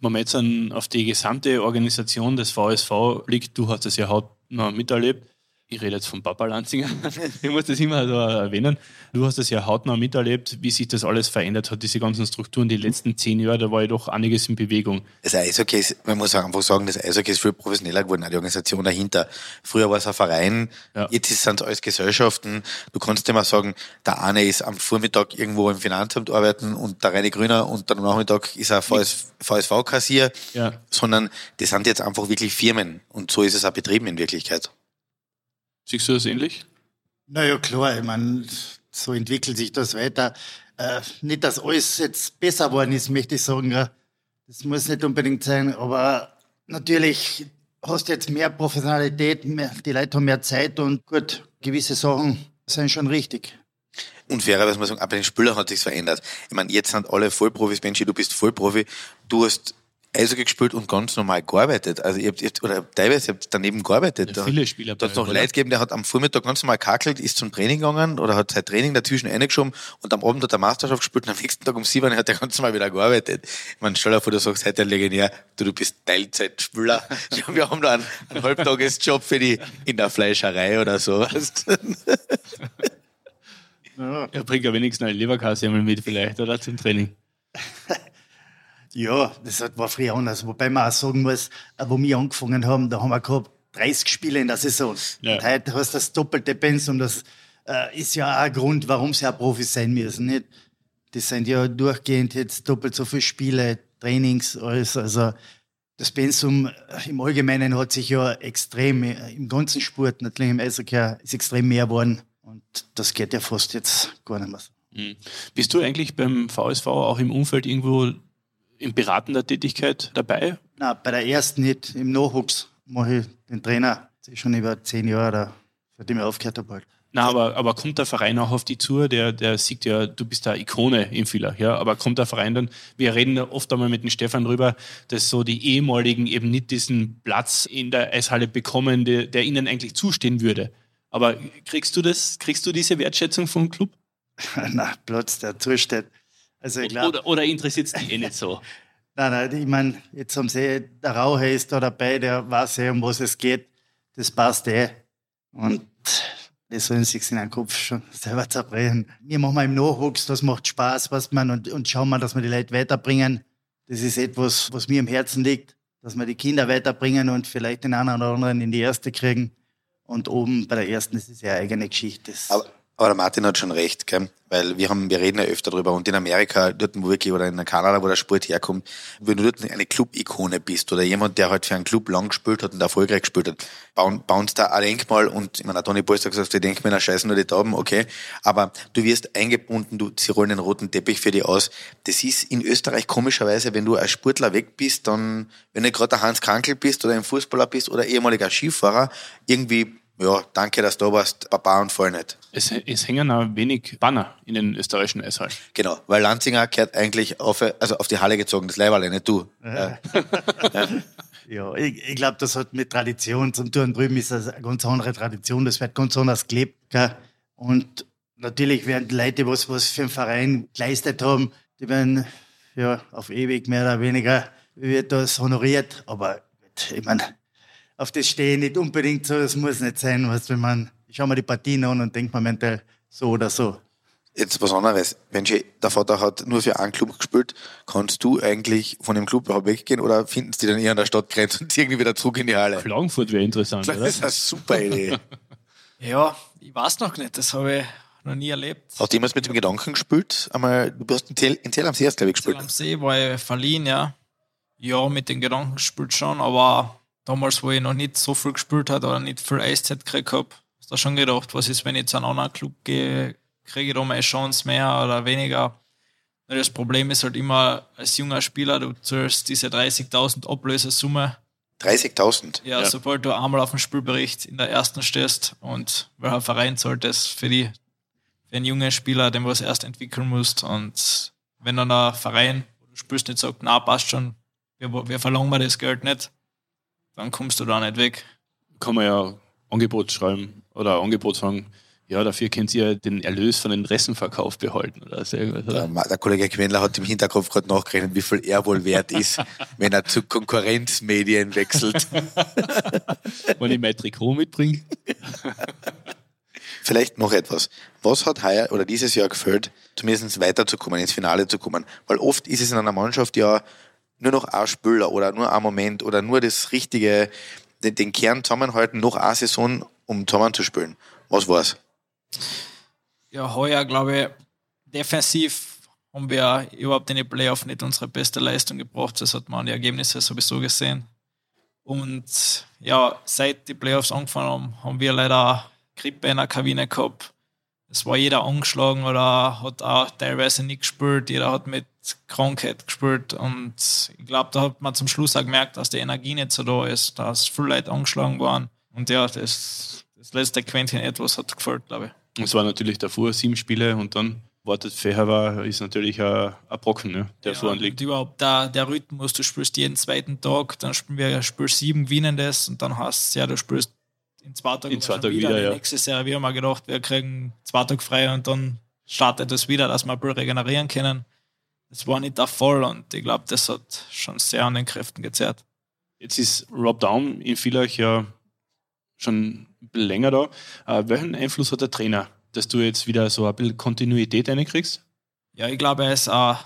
Wenn man jetzt auf die gesamte Organisation des VSV liegt, du hast es ja hautnah miterlebt. Ich rede jetzt von Papa Lanzinger. ich muss das immer so erwähnen. Du hast es ja hautnah miterlebt, wie sich das alles verändert hat, diese ganzen Strukturen. Die letzten zehn Jahre, da war ja doch einiges in Bewegung. Das Eishockey ist, man muss einfach sagen, das Eishockey ist viel professioneller geworden, auch die Organisation dahinter. Früher war es ein Verein, ja. jetzt sind es alles Gesellschaften. Du kannst immer sagen, der eine ist am Vormittag irgendwo im Finanzamt arbeiten und der reine Grüner und dann am Nachmittag ist er VS, VSV-Kassier, ja. sondern das sind jetzt einfach wirklich Firmen und so ist es auch betrieben in Wirklichkeit. Siehst du das ähnlich? Naja, klar, ich meine, so entwickelt sich das weiter. Äh, nicht, dass alles jetzt besser geworden ist, möchte ich sagen. Das muss nicht unbedingt sein, aber natürlich hast du jetzt mehr Professionalität, mehr, die Leute haben mehr Zeit und gut, gewisse Sachen sind schon richtig. Und fairerweise muss man sagen, auch bei den Spielern hat sich's verändert. Ich meine, jetzt sind alle Vollprofis, Benji, du bist Vollprofi, du hast Eishockey gespielt und ganz normal gearbeitet. Also ihr habt, oder teilweise ihr habt daneben gearbeitet. Ja, viele Spieler. Da hat noch Leute gegeben, der hat am Vormittag ganz normal kakelt, ist zum Training gegangen oder hat sein Training dazwischen reingeschoben und am Abend hat er Meisterschaft gespielt und am nächsten Tag um sieben hat er ganz normal wieder gearbeitet. Ich meine, stell dir vor, du sagst heute legendär, du, du bist Teilzeitspieler. ja, wir haben da einen, einen Halbtagesjob für die in der Fleischerei oder so. ja. Er bringt ja wenigstens eine Leberkasse mit vielleicht, oder zum Training. Ja, das war früher anders. Wobei man auch sagen muss, äh, wo wir angefangen haben, da haben wir gehabt 30 Spiele in der Saison. Ja. Und heute hast du das doppelte Pensum. Das äh, ist ja auch ein Grund, warum sie auch Profis sein müssen. Nicht? Das sind ja durchgehend jetzt doppelt so viele Spiele, Trainings, alles. Also das Pensum im Allgemeinen hat sich ja extrem, im ganzen Sport, natürlich im Eishockey, ist extrem mehr geworden. Und das geht ja fast jetzt gar nicht mehr so. Mhm. Bist du eigentlich beim VSV auch im Umfeld irgendwo in beratender Tätigkeit dabei? Nein, bei der ersten nicht. Im Nachwuchs mache ich den Trainer. Das ist schon über zehn Jahre, seitdem ich aufgehört habe. Halt. Na, aber, aber kommt der Verein auch auf die Tour? Der, der sieht ja, du bist da Ikone im Filler, ja. Aber kommt der Verein dann, wir reden oft einmal mit dem Stefan drüber, dass so die ehemaligen eben nicht diesen Platz in der Eishalle bekommen, der, der ihnen eigentlich zustehen würde. Aber kriegst du das, kriegst du diese Wertschätzung vom Club? Na, Platz, der zusteht. Also glaub, oder, oder interessiert es dich eh nicht so? nein, nein, ich meine, jetzt haben sie, der Raucher ist da dabei, der weiß eh, um was es geht. Das passt eh. Und die sollen sich in den Kopf schon selber zerbrechen. Wir machen mal im Nachwuchs, das macht Spaß, was man, und, und schauen mal, dass wir die Leute weiterbringen. Das ist etwas, was mir im Herzen liegt, dass wir die Kinder weiterbringen und vielleicht den einen oder anderen in die erste kriegen. Und oben bei der ersten ist es ja eine eigene Geschichte. Aber, aber der Martin hat schon recht, gell? weil wir haben, wir reden ja öfter drüber und in Amerika, dort wo wirklich, oder in Kanada, wo der Sport herkommt, wenn du dort eine Club-Ikone bist oder jemand, der halt für einen Club lang gespielt hat und erfolgreich gespielt hat, bauen, bauen da ein Denkmal und, ich meine, Toni Polster gesagt, die Denkmäler scheißen nur die Tauben, okay, aber du wirst eingebunden, du, sie rollen den roten Teppich für dich aus. Das ist in Österreich komischerweise, wenn du als Sportler weg bist, dann, wenn du gerade der Hans Krankel bist oder ein Fußballer bist oder ehemaliger Skifahrer, irgendwie ja, danke, dass du da warst, Papa und voll nicht. Es, es hängen auch wenig Banner in den österreichischen Eishallen. Genau, weil Lanzinger gehört eigentlich auf, also auf die Halle gezogen, das Leiberle, nicht du. Ja, ja ich, ich glaube, das hat mit Tradition zum tun. Drüben ist das eine ganz andere Tradition, das wird ganz anders gelebt. Gell? Und natürlich werden die Leute, was, was für einen Verein geleistet haben, die werden ja auf ewig mehr oder weniger wird das honoriert. Aber ich meine, auf das stehe ich nicht unbedingt so, das muss nicht sein, was wenn man, ich schaue mir die Partien an und denke mir mental so oder so. Jetzt was anderes. Wenn der Vater hat nur für einen Club gespielt, kannst du eigentlich von dem Club überhaupt weggehen oder finden sie dann eher an der Stadtgrenze und irgendwie wieder zurück in die Halle? Klagenfurt wäre interessant, das oder? Das ist eine super Idee. ja, ich weiß noch nicht, das habe ich noch nie erlebt. Hast du jemals mit dem Gedanken gespielt? Einmal, du hast in Tel, in Tel am See erst, glaube ich, gespielt. Tel am See war ich verliehen, ja. Ja, mit den Gedanken gespielt schon, aber damals, wo ich noch nicht so viel gespielt habe oder nicht viel Eiszeit gekriegt habe, hast du schon gedacht, was ist, wenn ich zu einem anderen Club gehe, kriege ich da meine Chance mehr oder weniger. Das Problem ist halt immer, als junger Spieler, du zahlst diese 30.000 Ablösesumme. 30.000? Ja, ja, sobald du einmal auf dem Spielbericht in der ersten stehst und welcher Verein zahlt das für die, für einen jungen Spieler, den du es erst entwickeln musst. Und wenn dann ein Verein, wo du spielst, nicht sagt, na, passt schon, wir, wir verlangen mir das Geld nicht, dann kommst du da nicht weg. Kann man ja Angebot schreiben oder Angebot sagen, ja, dafür könnt ihr den Erlös von den Ressenverkauf behalten oder oder? Der, der Kollege Quendler hat im Hinterkopf gerade nachgerechnet, wie viel er wohl wert ist, wenn er zu Konkurrenzmedien wechselt. wenn ich mein Trikot mitbringe. Vielleicht noch etwas. Was hat heuer oder dieses Jahr gefällt, zumindest weiterzukommen, ins Finale zu kommen? Weil oft ist es in einer Mannschaft ja nur noch ein Spieler oder nur ein Moment oder nur das richtige, den, den Kern zusammenhalten, noch eine Saison, um zusammen zu spielen. Was war's? Ja, heuer glaube ich, defensiv haben wir überhaupt in den Playoff nicht unsere beste Leistung gebracht. Das hat man an die Ergebnisse sowieso gesehen. Und ja, seit die Playoffs angefangen haben, haben wir leider Grippe in der Kabine gehabt. Es war jeder angeschlagen oder hat auch teilweise nicht gespielt. Jeder hat mit Krankheit gespielt und ich glaube, da hat man zum Schluss auch gemerkt, dass die Energie nicht so da ist, dass viele Leute angeschlagen waren. Und ja, das, das letzte Quäntchen etwas hat gefällt, glaube ich. Es war natürlich davor sieben Spiele und dann wartet Feher ist natürlich ein, ein Brocken, ne, der ja, vorne liegt. Überhaupt der, der Rhythmus, du spielst jeden zweiten Tag, dann spielen wir Spiel sieben, gewinnen das und dann hast du ja, du spielst in zwei Tagen, in zwei Tagen wieder. wieder ja. Nächstes Jahr, wir haben mal gedacht, wir kriegen zwei Tage frei und dann startet das wieder, dass wir ein bisschen regenerieren können. Das war nicht der Fall und ich glaube, das hat schon sehr an den Kräften gezerrt. Jetzt ist Rob Down in Villach ja schon ein bisschen länger da. Äh, welchen Einfluss hat der Trainer, dass du jetzt wieder so ein bisschen Kontinuität reinkriegst? Ja, ich glaube, er ist ein,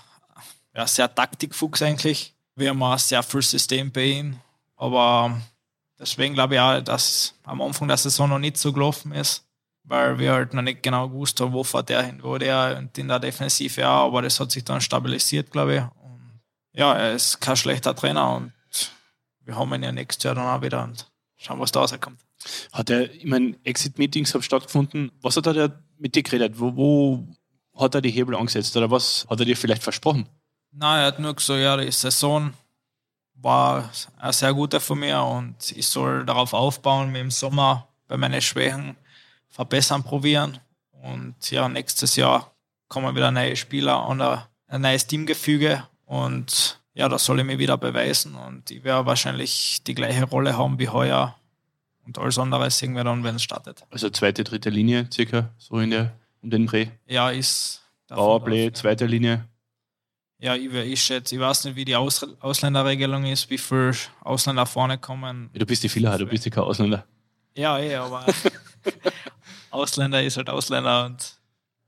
ja, sehr Taktikfuchs eigentlich. Wir haben auch sehr viel System bei ihm. Aber deswegen glaube ich auch, dass am Anfang der Saison noch nicht so gelaufen ist, weil wir halt noch nicht genau gewusst haben, wo fährt der hin, wo der in der Defensive ja, aber das hat sich dann stabilisiert, glaube ich. Und ja, er ist kein schlechter Trainer und wir haben ihn ja nächstes Jahr dann auch wieder und schauen, was da rauskommt. Hat er, ich meine, Exit-Meetings haben stattgefunden. Was hat er mit dir geredet? Wo, wo hat er die Hebel angesetzt oder was hat er dir vielleicht versprochen? Nein, er hat nur gesagt, ja, die Saison war ein sehr guter von mir und ich soll darauf aufbauen, mir im Sommer bei meinen Schwächen verbessern probieren. Und ja, nächstes Jahr kommen wieder neue Spieler und ein neues Teamgefüge und ja, das soll ich mir wieder beweisen und ich werde wahrscheinlich die gleiche Rolle haben wie heuer und alles andere sehen wir dann, wenn es startet. Also zweite, dritte Linie circa, so in der, um den Dreh. Ja, ist. Powerplay, zweite Linie. Ja, ich, ich schätze, ich weiß nicht, wie die Aus Ausländerregelung ist, wie viele Ausländer vorne kommen. Ja, du bist die Vieler, du bist ja kein Ausländer. Ja, eh, aber Ausländer ist halt Ausländer und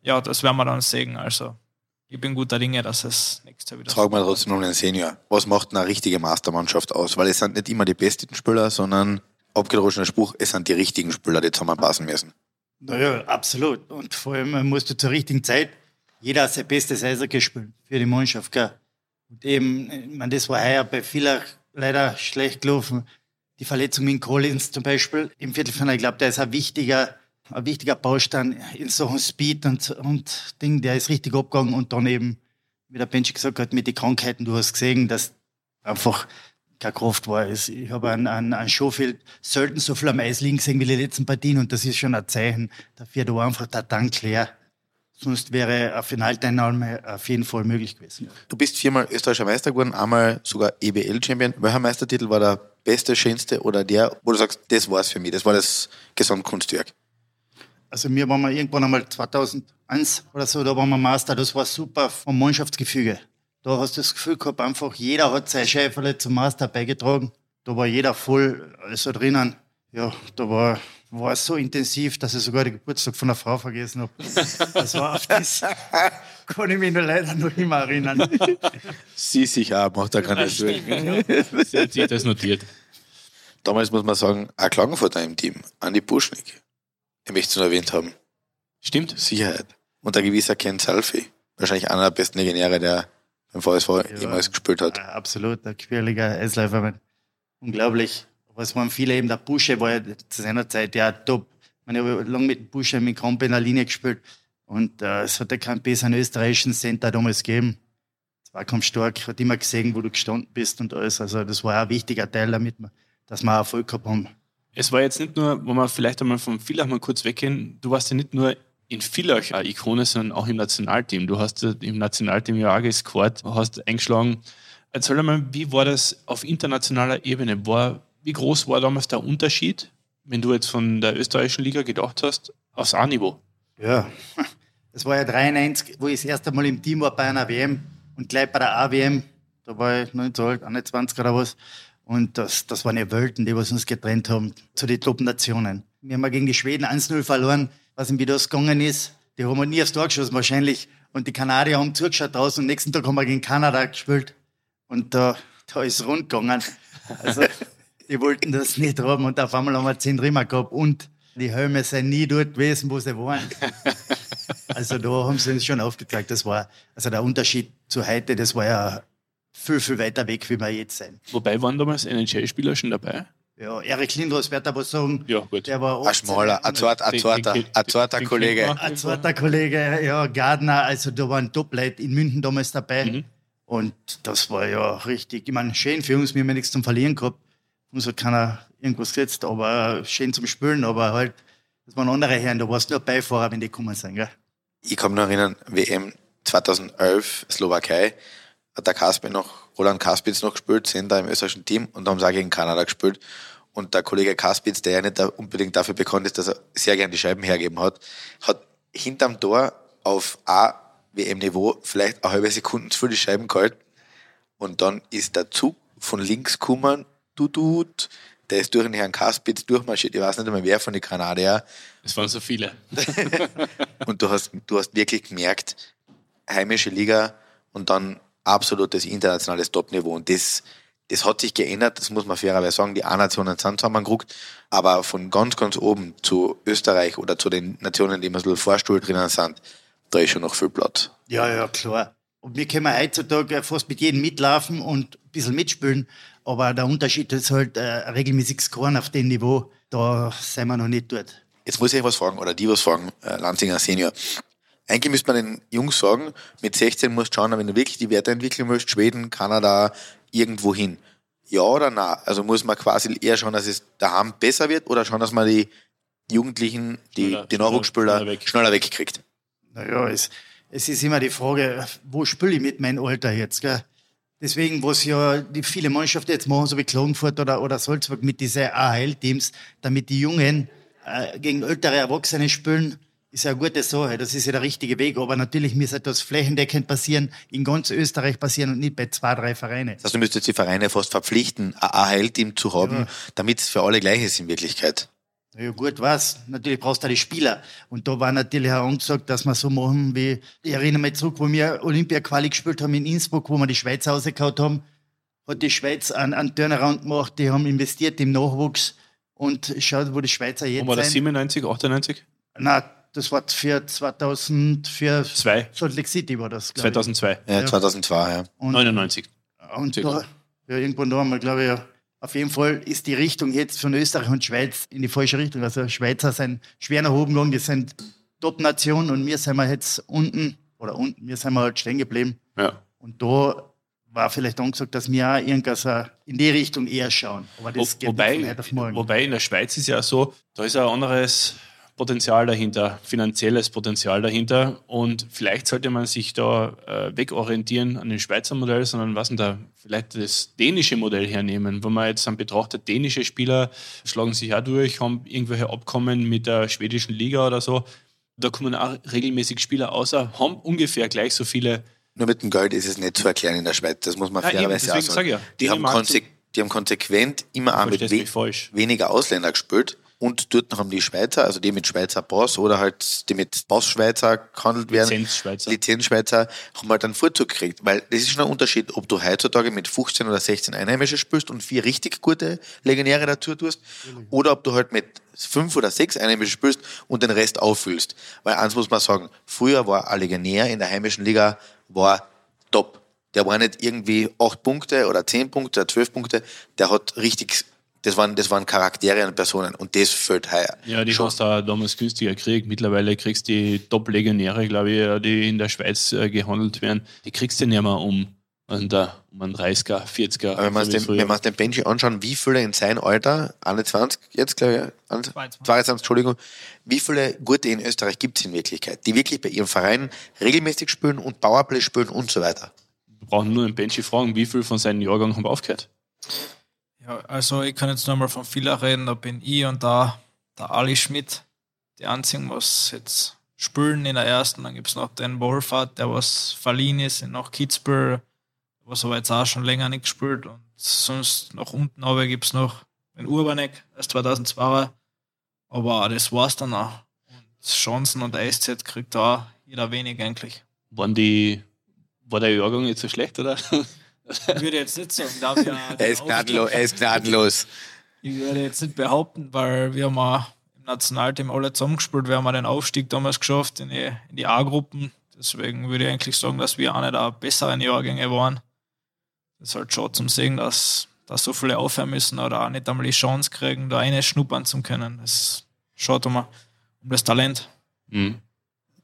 ja, das werden wir dann sehen. Also ich bin guter Dinge, dass es nächstes Jahr wieder Frag mal trotzdem noch einen Senior. Was macht eine richtige Mastermannschaft aus? Weil es sind nicht immer die besten Spieler, sondern abgedroschener Spruch, es sind die richtigen Spieler, die zusammenpassen müssen. Naja, absolut. Und vor allem musst du zur richtigen Zeit jeder sein bestes Eishockey spielen für die Mannschaft. Gell? Und eben, ich meine, das war heuer bei vielen leider schlecht gelaufen. Die Verletzung mit Collins zum Beispiel im Viertelfinale, ich glaube, der ist ein wichtiger, ein wichtiger Baustein in Sachen Speed und, und Ding, der ist richtig abgegangen und dann eben, wie der Bench gesagt hat, mit den Krankheiten, du hast gesehen, dass einfach keine Kraft war. Ich habe an, an, an Schofield selten so viel am Eis liegen gesehen wie die letzten Partien und das ist schon ein Zeichen dafür, da war einfach der Tank leer. Sonst wäre eine Finalteilnahme auf jeden Fall möglich gewesen. Du bist viermal österreichischer Meister geworden, einmal sogar EBL-Champion. Welcher Meistertitel war der beste, schönste oder der, wo du sagst, das war's für mich, das war das Gesamtkunstwerk? Also mir waren wir irgendwann einmal 2001 oder so, da waren wir Master, das war super vom Mannschaftsgefüge. Da hast du das Gefühl gehabt, einfach jeder hat sein Schäferle zum Master beigetragen. Da war jeder voll, also drinnen. Ja, da war war es so intensiv, dass ich sogar den Geburtstag von einer Frau vergessen habe. Das war auf das kann ich mich nur leider noch immer erinnern. Sie sich auch, macht da keine Sorgen. Sie hat sich das notiert. Damals muss man sagen, auch Klagenfurter im Team, Andi Buschnick. Ich möchte es nur erwähnt haben. Stimmt. Sicherheit. Und ein gewisser Ken Salfi. Wahrscheinlich einer der besten Legionäre, der beim VSV ja, jemals gespielt hat. Absolut, der quirliger Eisläufer. Unglaublich. Aber es waren viele eben, der Busche war ja zu seiner Zeit ja top. Ich habe lange mit dem Busche, mit Komp in der Linie gespielt. Und äh, es hat ja keinen besseren österreichischen Center damals gegeben. stark, hat immer gesehen, wo du gestanden bist und alles. Also das war ein wichtiger Teil, damit wir, dass wir Erfolg gehabt haben. Es war jetzt nicht nur, wo wir vielleicht einmal vom Villach mal kurz weggehen, du warst ja nicht nur in Villach eine Ikone, sondern auch im Nationalteam. Du hast im Nationalteam ja auch gescored, hast eingeschlagen. Erzähl mal, wie war das auf internationaler Ebene? War wie groß war damals der Unterschied, wenn du jetzt von der österreichischen Liga gedacht hast, aufs A-Niveau? Ja, das war ja 93, wo ich das erste Mal im Team war bei einer WM und gleich bei der AWM, da war ich 19 alt, 21 oder was. Und das, das waren ja Welten, die was uns getrennt haben zu den Top-Nationen. Wir haben ja gegen die Schweden 1-0 verloren. Was wie das gegangen ist, die haben wir nie aufs Tor geschossen wahrscheinlich. Und die Kanadier haben zugeschaut draußen und nächsten Tag haben wir gegen Kanada gespielt. Und da, da ist es rund gegangen. Also, die wollten das nicht haben und auf einmal haben wir zehn Riemen gehabt und die Helme sind nie dort gewesen, wo sie waren. also da haben sie uns schon aufgezeigt, das war, also der Unterschied zu heute, das war ja viel, viel weiter weg, wie wir jetzt sind. Wobei waren damals NHL-Spieler schon dabei? Ja, Erik Lindros wird aber sagen, ja, gut. der war ein schmaler, ein zarter, ein zarter Kollege. Ein zarter Kollege, ja, Gardner, also da waren Top-Leute in München damals dabei. Mhm. Und das war ja richtig, ich meine, schön für uns, wir haben ja nichts zum Verlieren gehabt uns hat keiner irgendwas gesetzt, aber schön zum Spülen, aber halt, das waren andere Herren, da warst du nur Beifahrer, wenn die gekommen sind, gell? Ich kann mich noch erinnern, WM 2011, Slowakei, hat der Kaspin noch, Roland Kaspitz noch gespielt, sind da im österreichischen Team und haben sie auch gegen Kanada gespielt. Und der Kollege Kaspitz, der ja nicht unbedingt dafür bekannt ist, dass er sehr gern die Scheiben hergeben hat, hat hinterm Tor auf A-WM-Niveau vielleicht eine halbe Sekunde zu viel die Scheiben gehalten. Und dann ist der Zug von links gekommen Dudut, der ist durch den Herrn Kaspitz durchmarschiert. Ich weiß nicht einmal, wer von den Kanadier. Es waren so viele. und du hast, du hast wirklich gemerkt, heimische Liga und dann absolutes internationales Topniveau. Und das, das hat sich geändert, das muss man fairerweise sagen. Die A-Nationen sind zusammengeruckt, aber von ganz, ganz oben zu Österreich oder zu den Nationen, die man so Vorstuhl drinnen sind, da ist schon noch viel Platz. Ja, ja, klar. Und wir können heutzutage fast mit jedem mitlaufen und ein bisschen mitspielen. Aber der Unterschied ist halt äh, regelmäßig Scoren auf dem Niveau. Da sind wir noch nicht dort. Jetzt muss ich euch was fragen, oder die was fragen, äh, Lanzinger Senior. Eigentlich müsste man den Jungs sagen, mit 16 musst du schauen, wenn du wirklich die Werte entwickeln willst, Schweden, Kanada, irgendwo hin. Ja oder nein? Also muss man quasi eher schauen, dass es daheim besser wird oder schauen, dass man die Jugendlichen, die, Schneller- die Nachwuchsspieler schneller weg. schneller wegkriegt. Naja, es, es ist immer die Frage, wo spiele ich mit meinem Alter jetzt? Gell? Deswegen, was ja die viele Mannschaften jetzt machen, so wie Klagenfurt oder, oder Salzburg mit diesen AHL-Teams, damit die Jungen äh, gegen ältere Erwachsene spielen, ist ja eine gute Sache. Das ist ja der richtige Weg. Aber natürlich müsste das flächendeckend passieren, in ganz Österreich passieren und nicht bei zwei, drei Vereinen. Das heißt, du müsstest die Vereine fast verpflichten, ein AHL-Team zu haben, Ja. damit es für alle gleich ist in Wirklichkeit. Ja gut, was? Natürlich brauchst du die Spieler. Und da war natürlich auch angesagt, dass wir so machen wie, ich erinnere mich zurück, wo wir Olympia-Quali gespielt haben in Innsbruck, wo wir die Schweiz rausgehauen haben, hat die Schweiz einen, einen Turnaround gemacht, die haben investiert im Nachwuchs und schaut, wo die Schweizer jetzt Wo war das sind. 97, 98? Nein, das war für 2000, für Zwei. Salt Lake City war das, glaube ich. 2002. Ja, Ja. 2002, ja. Und, 99. und da, ja, irgendwann da haben wir, glaube ich, ja, auf jeden Fall ist die Richtung jetzt von Österreich und Schweiz in die falsche Richtung. Also Schweizer sind schwer nach oben gegangen, die sind Top-Nation und wir sind wir jetzt unten, oder unten, wir sind wir halt stehen geblieben. Ja. Und da war vielleicht angesagt, dass wir auch irgendwas in die Richtung eher schauen. Aber das Wo, geht nicht von wobei, heute auf morgen. wobei in der Schweiz ist ja so, da ist ein anderes Potenzial dahinter, finanzielles Potenzial dahinter. Und vielleicht sollte man sich da äh, wegorientieren an den Schweizer Modell, sondern was denn da vielleicht das dänische Modell hernehmen. Wenn man jetzt dann betrachtet, dänische Spieler schlagen sich auch durch, haben irgendwelche Abkommen mit der schwedischen Liga oder so. Da kommen auch regelmäßig Spieler außer, haben ungefähr gleich so viele Nur mit dem Geld ist es nicht zu erklären in der Schweiz. Das muss man Ja, fairerweise sagen. ja. Die, die haben konsequent immer auch mit we weniger Ausländer gespielt. Und dort haben die Schweizer, also die mit Schweizer Pass oder halt die mit Pass-Schweizer gehandelt werden, Lizenz-Schweizer. Lizenzschweizer, haben halt einen Vorzug gekriegt. Weil das ist schon ein Unterschied, ob du heutzutage mit 15 oder 16 Einheimische spielst und vier richtig gute Legionäre dazu tust, oder ob du halt mit fünf oder sechs Einheimische spielst und den Rest auffüllst. Weil eins muss man sagen, früher war ein Legionär in der heimischen Liga war top. Der war nicht irgendwie acht Punkte oder zehn Punkte oder zwölf Punkte, der hat richtig, das waren, das waren Charaktere und Personen und das fällt heuer. Ja, die Schon. hast du auch damals günstiger gekriegt. Mittlerweile kriegst du die Top-Legionäre, glaube ich, die in der Schweiz äh, gehandelt werden. Die kriegst du nicht mehr um, um, da, um einen 30er, 40er. Aber wenn wir uns den, wenn den Benji anschauen, wie viele in seinem Alter, 21 jetzt, glaube ich, 22. 22, Entschuldigung, wie viele gute in Österreich gibt es in Wirklichkeit, die wirklich bei ihrem Verein regelmäßig spielen und Powerplay spielen und so weiter? Wir brauchen nur den Benji fragen, wie viel von seinen Jahrgang haben aufgehört. Ja, also ich kann jetzt nochmal von Villa reden, da bin ich und da der Ali Schmidt, die einzigen, was jetzt spielen in der ersten. Dann gibt es noch den Wolfert, der was verliehen ist, nach Kitzbühel, was aber jetzt auch schon länger nicht gespielt. Und sonst nach unten aber gibt es noch den Urbanek, erst 2002 Aber das war's dann auch. Und Chancen und SZ kriegt da jeder wenig eigentlich. Waren die, war der Jahrgang nicht so schlecht, oder? Ich würde jetzt nicht sagen, da wir Er ist gnadenlos, er ist gnadenlos. Ich würde jetzt nicht behaupten, weil wir haben im Nationalteam alle zusammengespielt. Wir haben den Aufstieg damals geschafft in die, in die A-Gruppen. Deswegen würde ich eigentlich sagen, dass wir auch nicht auch besseren Jahrgänge waren. Das ist halt schon zum Sehen, dass, dass so viele aufhören müssen oder auch nicht einmal die Chance kriegen, da eine schnuppern zu können. Das schaut um, um das Talent. Mhm.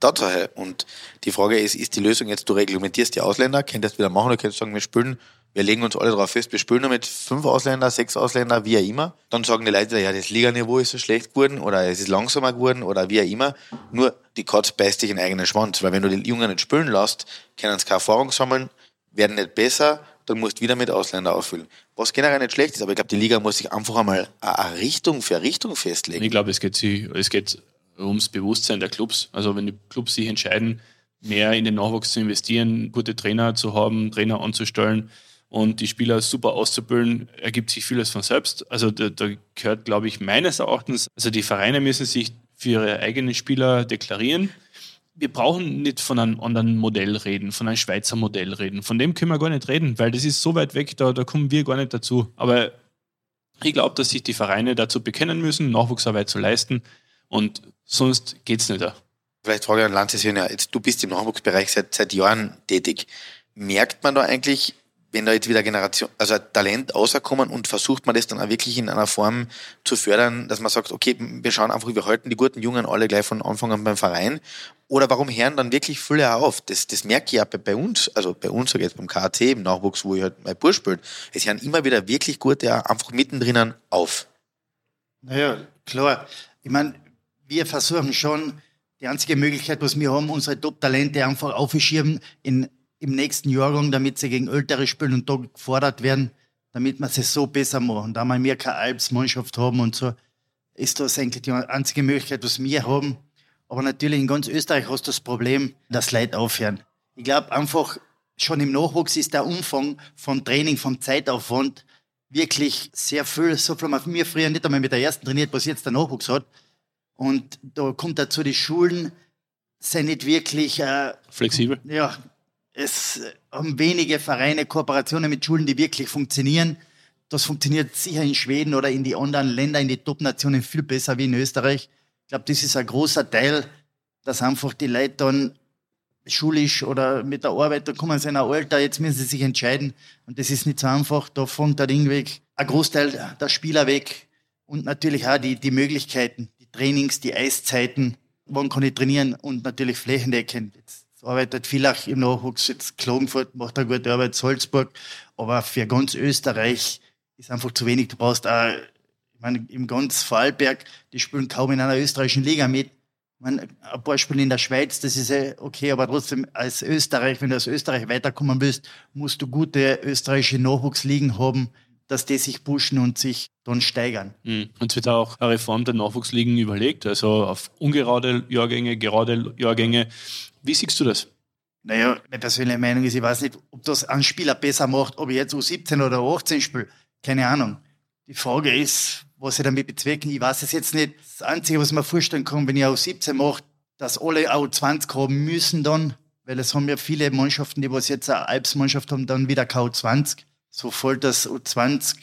Tatsache. Und die Frage ist, ist die Lösung jetzt, du reglementierst die Ausländer, könntest wieder machen, du könntest sagen, wir spielen, wir legen uns alle darauf fest, wir spielen nur mit fünf Ausländer, sechs Ausländer, wie auch immer. Dann sagen die Leute, ja, das Liganiveau ist so schlecht geworden oder es ist langsamer geworden oder wie auch immer. Nur die Katz beißt dich in den eigenen Schwanz, weil wenn du die Jungen nicht spielen lässt, können sie keine Erfahrung sammeln, werden nicht besser, dann musst du wieder mit Ausländer auffüllen. Was generell nicht schlecht ist, aber ich glaube, die Liga muss sich einfach einmal eine Richtung für eine Richtung festlegen. Ich glaube, es geht, es geht ums Bewusstsein der Clubs. Also wenn die Clubs sich entscheiden, mehr in den Nachwuchs zu investieren, gute Trainer zu haben, Trainer anzustellen und die Spieler super auszubilden, ergibt sich vieles von selbst. Also da, da gehört, glaube ich, meines Erachtens, also die Vereine müssen sich für ihre eigenen Spieler deklarieren wir brauchen nicht von einem anderen Modell reden, von einem Schweizer Modell reden. Von dem können wir gar nicht reden, weil das ist so weit weg, da, da kommen wir gar nicht dazu. Aber ich glaube, dass sich die Vereine dazu bekennen müssen, Nachwuchsarbeit zu leisten und sonst geht es nicht. Vielleicht frage ich an Lanzes jetzt du bist im Nachwuchsbereich seit, seit Jahren tätig. Merkt man da eigentlich wenn da jetzt wieder Generation, also Talent außerkommen und versucht man das dann auch wirklich in einer Form zu fördern, dass man sagt, okay, wir schauen einfach, wir halten die guten Jungen alle gleich von Anfang an beim Verein. Oder warum hören dann wirklich viele auf? Das, das merke ich ja bei, bei uns, also bei uns, ich jetzt beim KAC, im Nachwuchs, wo ich halt mein Bursch spielt. Es hören immer wieder wirklich gute einfach mittendrin auf. Naja, klar. Ich meine, wir versuchen schon, die einzige Möglichkeit, was wir haben, unsere Top-Talente einfach aufzuschirmen in im nächsten Jahrgang, damit sie gegen Ältere spielen und da gefordert werden, damit wir sie so besser machen. Da wir keine Alpsmannschaft haben und so, ist das eigentlich die einzige Möglichkeit, was wir haben. Aber natürlich in ganz Österreich hast du das Problem, dass Leute aufhören. Ich glaube einfach, schon im Nachwuchs ist der Umfang von Training, vom Zeitaufwand wirklich sehr viel. So viel haben wir früher nicht einmal mit der ersten trainiert, was jetzt der Nachwuchs hat. Und da kommt dazu, die Schulen sind nicht wirklich äh, flexibel. Ja, es haben wenige Vereine Kooperationen mit Schulen, die wirklich funktionieren. Das funktioniert sicher in Schweden oder in die anderen Länder, in die Top-Nationen viel besser wie in Österreich. Ich glaube, das ist ein großer Teil, dass einfach die Leute dann schulisch oder mit der Arbeit, da kommen sie in ein Alter, jetzt müssen sie sich entscheiden. Und das ist nicht so einfach. Da fängt der Ding weg. Ein Großteil der Spieler weg. Und natürlich auch die, die Möglichkeiten, Trainings, die Eiszeiten. Wann kann ich trainieren? Und natürlich flächendeckend. Jetzt arbeitet vielleicht im Nachwuchs, jetzt Klagenfurt macht eine gute Arbeit, Salzburg, aber für ganz Österreich ist einfach zu wenig. Du brauchst auch, ich meine, im ganz Vorarlberg, die spielen kaum in einer österreichischen Liga mit. Ich meine, ein paar spielen in der Schweiz, das ist okay, aber trotzdem als Österreich, wenn du aus Österreich weiterkommen willst, musst du gute österreichische Nachwuchsligen haben, dass die sich pushen und sich dann steigern. Mhm. Und es wird auch eine Reform der Nachwuchsligen überlegt, also auf ungerade Jahrgänge, gerade Jahrgänge. Wie siehst du das? Naja, meine persönliche Meinung ist, ich weiß nicht, ob das ein Spieler besser macht, ob ich jetzt U17 oder U18 spiele. Keine Ahnung. Die Frage ist, was ich damit bezwecken. Ich weiß es jetzt nicht. Das Einzige, was mir vorstellen kann, wenn ich U17 mache, dass alle U20 haben müssen dann, weil es haben ja viele Mannschaften, die was jetzt eine Alpsmannschaft haben, dann wieder K20. So voll das U20,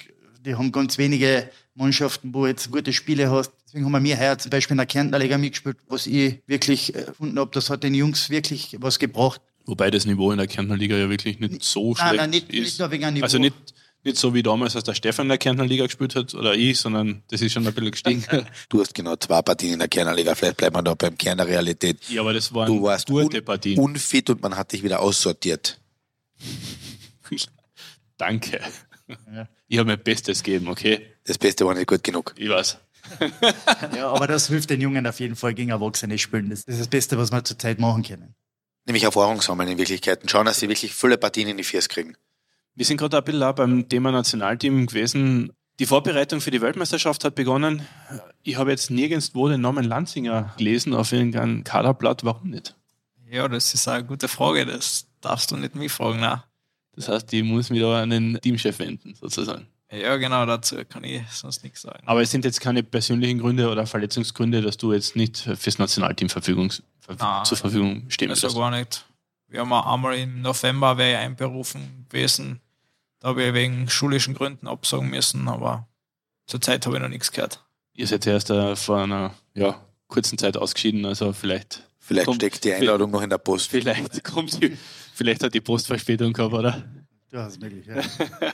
die haben ganz wenige Mannschaften, wo jetzt gute Spiele hast. Deswegen haben wir mir heuer zum Beispiel in der Kärntner Liga mitgespielt, was ich wirklich äh, gefunden habe, das hat den Jungs wirklich was gebracht. Wobei das Niveau in der Kärntner Liga ja wirklich nicht so nein, schlecht nein, nicht, ist. Nicht nur wegen Niveau. Also nicht, nicht so wie damals, als der Stefan in der Kärntner Liga gespielt hat oder ich, sondern das ist schon ein bisschen gestiegen. du hast genau zwei Partien in der Kärntner Liga, vielleicht bleibt man da beim Kern der Realität. Ja, aber das waren du warst gute un Partien. unfit und man hat dich wieder aussortiert. Danke. Ja. Ich habe mein Bestes gegeben, okay? Das Beste war nicht gut genug. Ich weiß. ja, aber das hilft den Jungen auf jeden Fall gegen Erwachsene spielen. Das ist das Beste, was wir zurzeit machen können. Nämlich Erfahrung sammeln in Wirklichkeit und schauen, dass sie wirklich viele Partien in die Viers kriegen. Wir sind gerade ein bisschen auch beim Thema Nationalteam gewesen. Die Vorbereitung für die Weltmeisterschaft hat begonnen. Ich habe jetzt nirgendwo den Namen Lanzinger gelesen auf irgendeinem Kaderblatt. Warum nicht? Ja, das ist eine gute Frage. Das darfst du nicht mich fragen. Nein. Das heißt, ich muss mich da an den Teamchef wenden, sozusagen. Ja, genau, dazu kann ich sonst nichts sagen. Aber es sind jetzt keine persönlichen Gründe oder Verletzungsgründe, dass du jetzt nicht fürs Nationalteam Verfügung, Nein, zur Verfügung stehen willst? Also gar nicht. Wir haben einmal im November wäre ich einberufen gewesen. Da habe ich wegen schulischen Gründen absagen müssen, aber zurzeit habe ich noch nichts gehört. Ihr seid erst uh, vor einer ja, kurzen Zeit ausgeschieden, also vielleicht. Vielleicht kommt, steckt die Einladung noch in der Post. Vielleicht kommt die, vielleicht hat die Post Verspätung gehabt, oder? Ja, ist möglich, ja.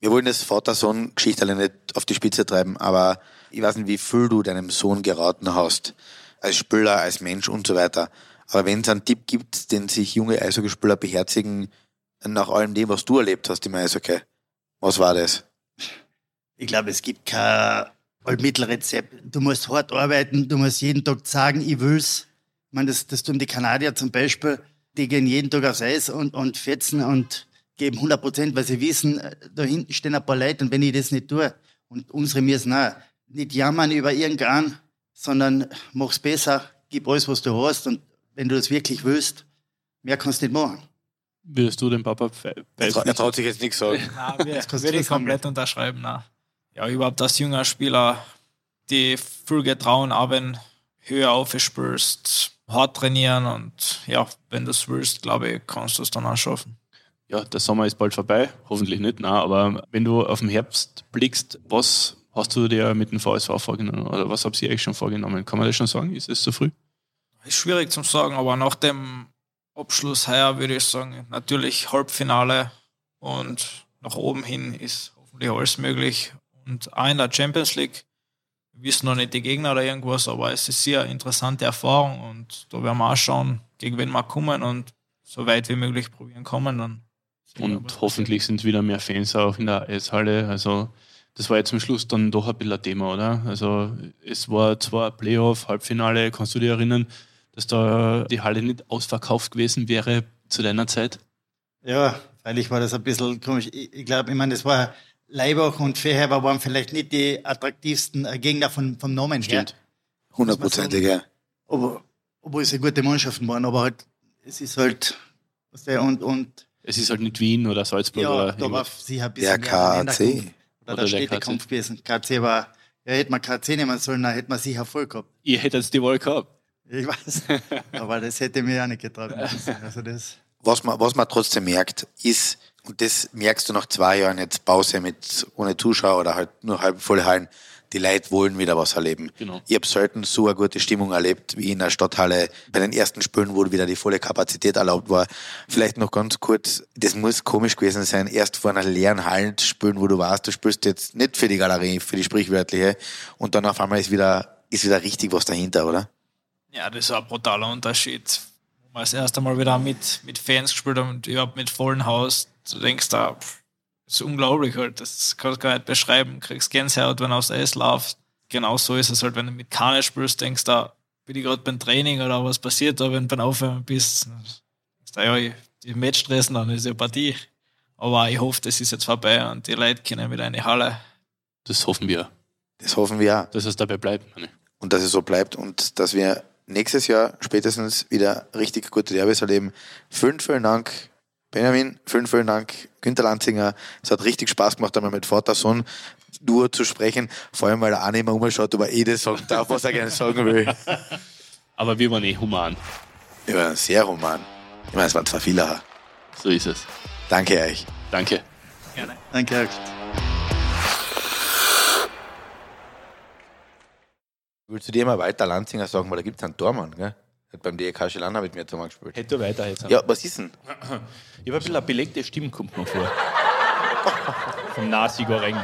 Wir wollen das Vater-Sohn-Geschichte nicht auf die Spitze treiben, aber ich weiß nicht, wie viel du deinem Sohn geraten hast. Als Spieler, als Mensch und so weiter. Aber wenn es einen Tipp gibt, den sich junge Eishockeyspieler beherzigen, nach allem dem, was du erlebt hast im Eishockey, was war das? Ich glaube, es gibt kein Mittelrezept. Du musst hart arbeiten, du musst jeden Tag sagen, ich will's. Ich meine, das, das tun die Kanadier zum Beispiel, die gehen jeden Tag aufs Eis und, und fetzen und geben 100 Prozent, weil sie wissen, äh, da hinten stehen ein paar Leute und wenn ich das nicht tue, und unsere müssen auch nicht jammern über irgendeinen, sondern mach's besser, gib alles, was du hast und wenn du das wirklich willst, mehr kannst du nicht machen. Würdest du den Papa Er, er traut sich jetzt nichts sagen. Nein, wir, das würde ich komplett unterschreiben. Nein. Ja, überhaupt als junger Spieler, die viel getrauen, auch wenn höher aufspielst, hart trainieren und ja, wenn du es willst, glaube ich, kannst du es dann auch schaffen. Ja, der Sommer ist bald vorbei, hoffentlich nicht, nein, aber wenn du auf den Herbst blickst, was hast du dir mit dem VSV vorgenommen oder was habt ihr euch schon vorgenommen? Kann man das schon sagen? Ist es zu früh? Ist schwierig zu sagen, aber nach dem Abschluss heuer würde ich sagen, natürlich Halbfinale und nach oben hin ist hoffentlich alles möglich. Und auch in der Champions League, wissen noch nicht die Gegner oder irgendwas, aber es ist sehr interessante Erfahrung und da werden wir auch schauen, gegen wen wir kommen und so weit wie möglich probieren kommen. Dann und hoffentlich sind wieder mehr Fans auch in der Eishalle. Also das war jetzt zum Schluss dann doch ein bisschen ein Thema, oder? Also es war zwar ein Playoff, Halbfinale, kannst du dir erinnern, dass da die Halle nicht ausverkauft gewesen wäre zu deiner Zeit? Ja, freilich war das ein bisschen komisch. Ich, ich glaube, ich meine, das war Leibach und Feherber waren vielleicht nicht die attraktivsten äh, Gegner von, vom Namen Stimmt. her. Hundertprozentig, ja. Aber, obwohl es ja gute Mannschaften waren, aber halt, es ist halt, was der, und, und es ist halt nicht Wien oder Salzburg ja, oder. Da war sicher ein bisschen der KAC. Oder, oder der Städtekampf gewesen. KC war, ja, hätte man KC nehmen sollen, dann hätte man sicher voll gehabt. Ihr hättet die Wahl gehabt. Ich weiß. Aber das hätte mir auch nicht getraut. Also das. Was man, was man trotzdem merkt, ist, und das merkst du nach zwei Jahren jetzt Pause mit ohne Zuschauer oder halt nur halb volle Hallen, die Leute wollen wieder was erleben. Genau. Ich habe selten so eine gute Stimmung erlebt wie in der Stadthalle bei den ersten Spielen, wo wieder die volle Kapazität erlaubt war. Vielleicht noch ganz kurz, das muss komisch gewesen sein, erst vor einer leeren Halle zu spielen, wo du warst, du spielst jetzt nicht für die Galerie, für die sprichwörtliche und dann auf einmal ist wieder, ist wieder richtig was dahinter, oder? Ja, das ist ein brutaler Unterschied. Wo wir das erste Mal wieder mit, mit Fans gespielt haben und überhaupt mit vollem Haus, du denkst da, das ist unglaublich halt. Das kannst du gar nicht beschreiben. Du kriegst Gänsehaut, wenn du aufs Eis laufst. Genau so ist es halt, wenn du mit Kanne spielst, denkst du, bin ich gerade beim Training oder was passiert da, wenn du beim Aufwärmen bist. Denkst du, ja, die Match stressen, dann ist ja Partie. Aber ich hoffe, das ist jetzt vorbei und die Leute können wieder in die Halle. Das hoffen wir. Das hoffen wir auch. Dass es dabei bleibt. Und dass es so bleibt und dass wir nächstes Jahr spätestens wieder richtig gute Derbys erleben. Vielen, vielen Dank Benjamin, vielen, vielen Dank. Günter Lanzinger, es hat richtig Spaß gemacht, einmal mit Vater-Sohn nur zu sprechen. Vor allem, weil er auch nicht mehr umschaut, aber eh das sagen darf, was er gerne sagen will. Aber wir waren eh human. Wir waren sehr human. Ich meine, es waren zwei viele. So ist es. Danke euch. Danke. Gerne. Danke euch. Willst du dir mal weiter Lanzinger sagen, weil da gibt es einen Tormann, gell? Beim DEK Schilana mit mir zusammen gespielt. Hätte weiter jetzt. Ja, was ist denn? Ich habe ein bisschen eine belegte Stimme, kommt noch vor. Vom Nasi Goreng.